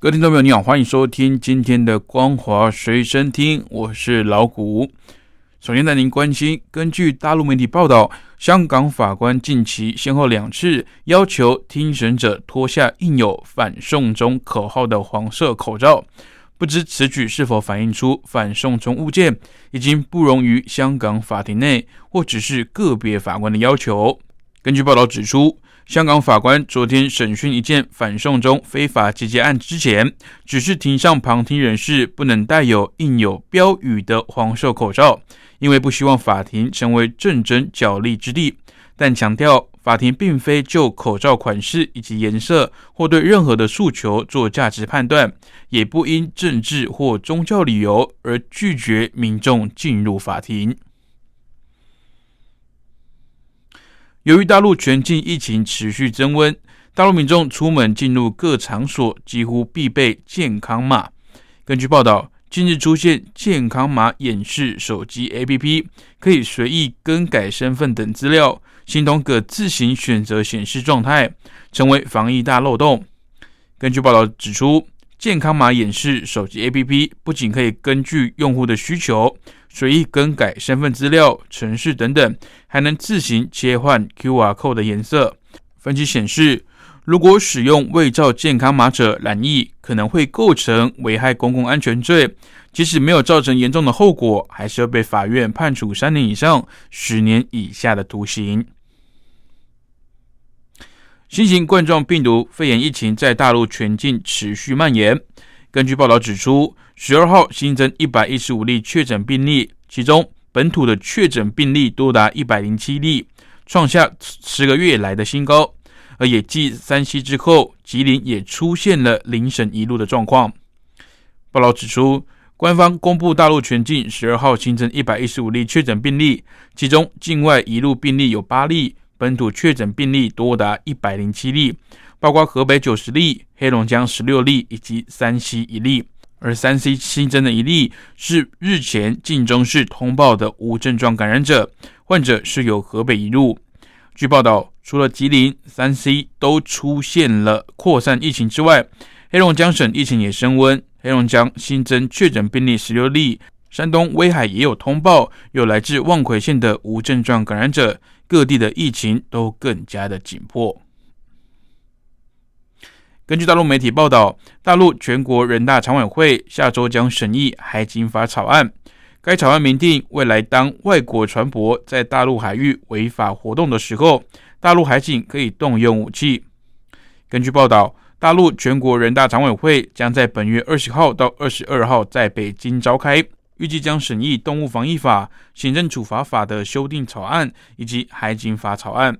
各位听众朋友，你好，欢迎收听今天的《光华随身听》，我是老谷。首先带您关心，根据大陆媒体报道，香港法官近期先后两次要求听审者脱下印有“反送中”口号的黄色口罩，不知此举是否反映出反送中物件已经不容于香港法庭内，或只是个别法官的要求。根据报道指出。香港法官昨天审讯一件反送中非法集结案之前，只是庭上旁听人士不能带有印有标语的黄色口罩，因为不希望法庭成为政争角力之地。但强调法庭并非就口罩款式以及颜色或对任何的诉求做价值判断，也不因政治或宗教理由而拒绝民众进入法庭。由于大陆全境疫情持续增温，大陆民众出门进入各场所几乎必备健康码。根据报道，近日出现健康码演示手机 APP，可以随意更改身份等资料，形同可自行选择显示状态，成为防疫大漏洞。根据报道指出，健康码演示手机 APP 不仅可以根据用户的需求随意更改身份资料、城市等等，还能自行切换 QR code 的颜色。分析显示，如果使用伪造健康码者染疫，可能会构成危害公共安全罪，即使没有造成严重的后果，还是要被法院判处三年以上十年以下的徒刑。新型冠状病毒肺炎疫情在大陆全境持续蔓延。根据报道指出，十二号新增一百一十五例确诊病例，其中本土的确诊病例多达一百零七例，创下十个月来的新高。而也继山西之后，吉林也出现了零省一路的状况。报道指出，官方公布大陆全境十二号新增一百一十五例确诊病例，其中境外一路病例有八例。本土确诊病例多达一百零七例，包括河北九十例、黑龙江十六例以及山西一例。而山西新增的一例是日前晋中市通报的无症状感染者，患者是由河北移入。据报道，除了吉林、山西都出现了扩散疫情之外，黑龙江省疫情也升温，黑龙江新增确诊病例十六例。山东威海也有通报，有来自望奎县的无症状感染者。各地的疫情都更加的紧迫。根据大陆媒体报道，大陆全国人大常委会下周将审议海警法草案。该草案明定，未来当外国船舶在大陆海域违法活动的时候，大陆海警可以动用武器。根据报道，大陆全国人大常委会将在本月二十号到二十二号在北京召开。预计将审议《动物防疫法》、《行政处罚法》的修订草案以及《海警法》草案。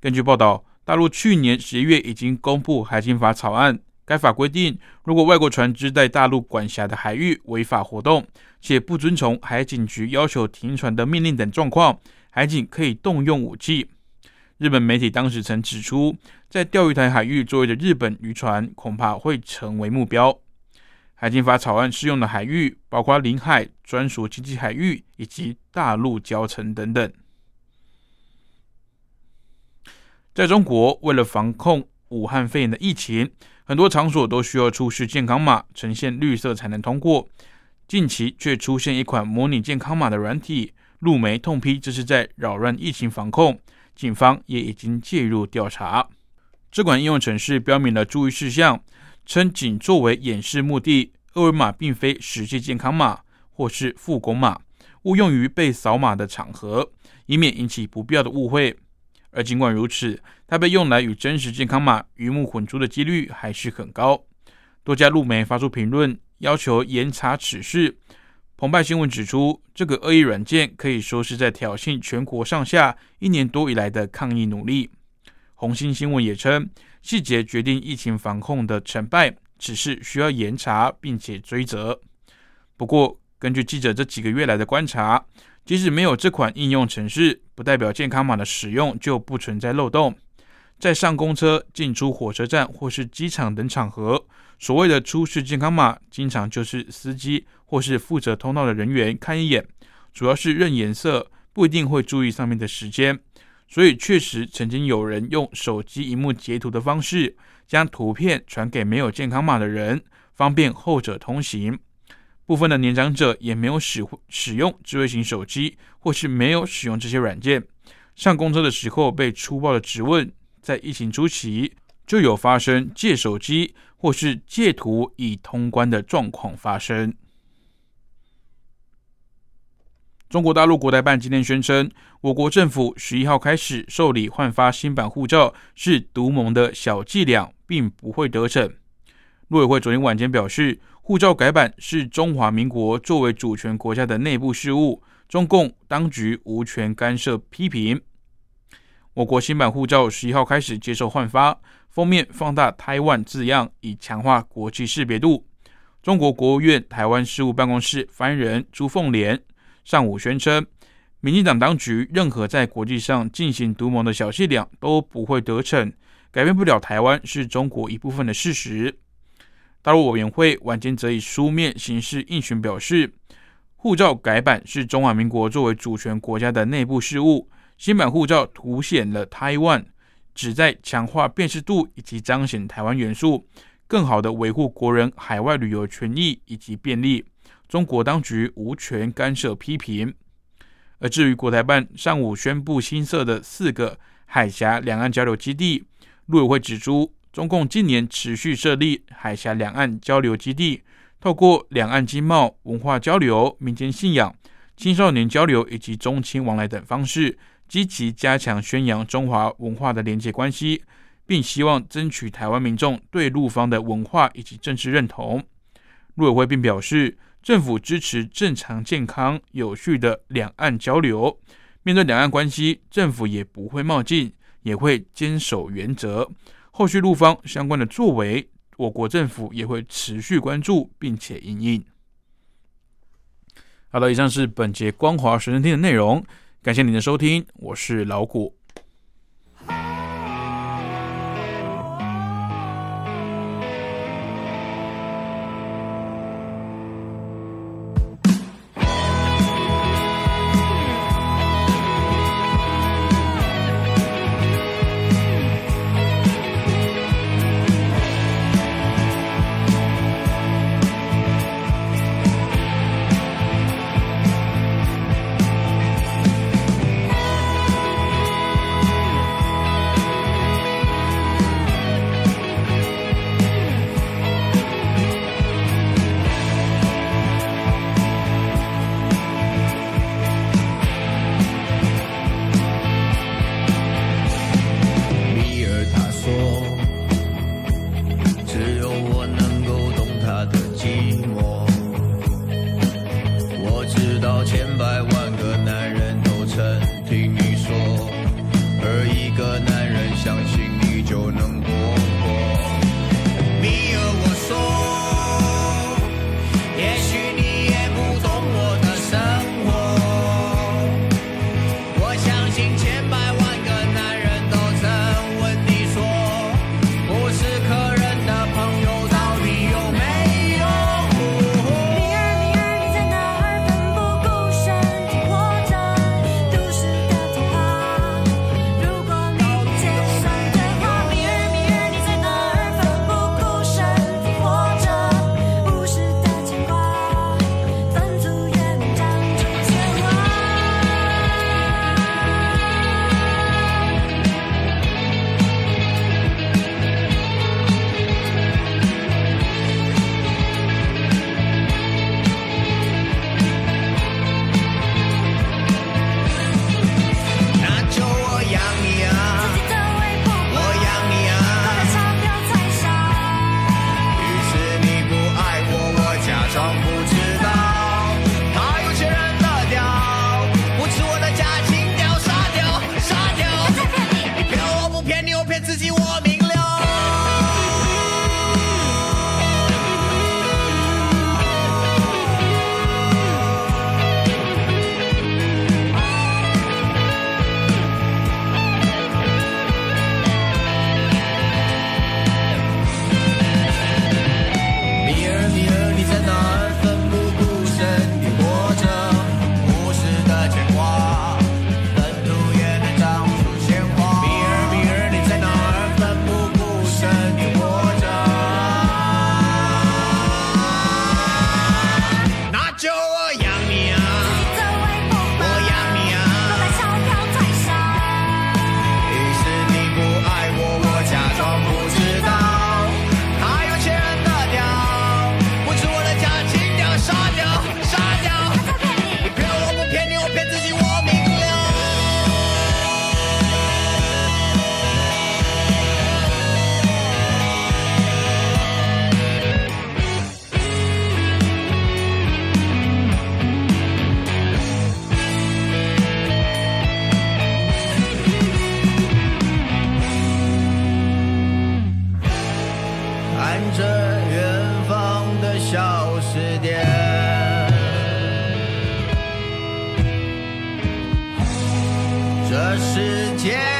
根据报道，大陆去年十一月已经公布《海警法》草案。该法规定，如果外国船只在大陆管辖的海域违法活动，且不遵从海警局要求停船的命令等状况，海警可以动用武器。日本媒体当时曾指出，在钓鱼台海域作业的日本渔船恐怕会成为目标。海警法草案适用的海域包括领海、专属经济海域以及大陆礁层等等。在中国，为了防控武汉肺炎的疫情，很多场所都需要出示健康码，呈现绿色才能通过。近期却出现一款模拟健康码的软体，路媒痛批这是在扰乱疫情防控，警方也已经介入调查。这款应用程式标明了注意事项。称仅作为演示目的，二维码并非实际健康码或是复工码，勿用于被扫码的场合，以免引起不必要的误会。而尽管如此，它被用来与真实健康码鱼目混珠的几率还是很高。多家路媒发出评论，要求严查此事。澎湃新闻指出，这个恶意软件可以说是在挑衅全国上下一年多以来的抗疫努力。红星新闻也称。细节决定疫情防控的成败，只是需要严查并且追责。不过，根据记者这几个月来的观察，即使没有这款应用程式，不代表健康码的使用就不存在漏洞。在上公车、进出火车站或是机场等场合，所谓的出示健康码，经常就是司机或是负责通道的人员看一眼，主要是认颜色，不一定会注意上面的时间。所以，确实曾经有人用手机荧幕截图的方式，将图片传给没有健康码的人，方便后者通行。部分的年长者也没有使使用智慧型手机，或是没有使用这些软件，上公车的时候被粗暴的质问。在疫情初期，就有发生借手机或是借图以通关的状况发生。中国大陆国台办今天宣称，我国政府十一号开始受理换发新版护照是独盟的小伎俩，并不会得逞。陆委会昨天晚间表示，护照改版是中华民国作为主权国家的内部事务，中共当局无权干涉批评。我国新版护照十一号开始接受换发，封面放大台湾字样，以强化国际识别度。中国国务院台湾事务办公室发言人朱凤莲上午宣称，民进党当局任何在国际上进行独盟的小伎俩都不会得逞，改变不了台湾是中国一部分的事实。大陆委员会晚间则以书面形式应询表示，护照改版是中华民国作为主权国家的内部事务。新版护照凸显了台湾，旨在强化辨识度以及彰显台湾元素，更好的维护国人海外旅游权益以及便利。中国当局无权干涉批评。而至于国台办上午宣布新设的四个海峡两岸交流基地，陆委会指出，中共近年持续设立海峡两岸交流基地，透过两岸经贸、文化交流、民间信仰、青少年交流以及中青往来等方式。积极加强宣扬中华文化的连结关系，并希望争取台湾民众对陆方的文化以及政治认同。陆委会并表示，政府支持正常、健康、有序的两岸交流。面对两岸关系，政府也不会冒进，也会坚守原则。后续陆方相关的作为，我国政府也会持续关注，并且应应。好了，以上是本节光华学生听的内容。感谢您的收听，我是老谷。这世界没。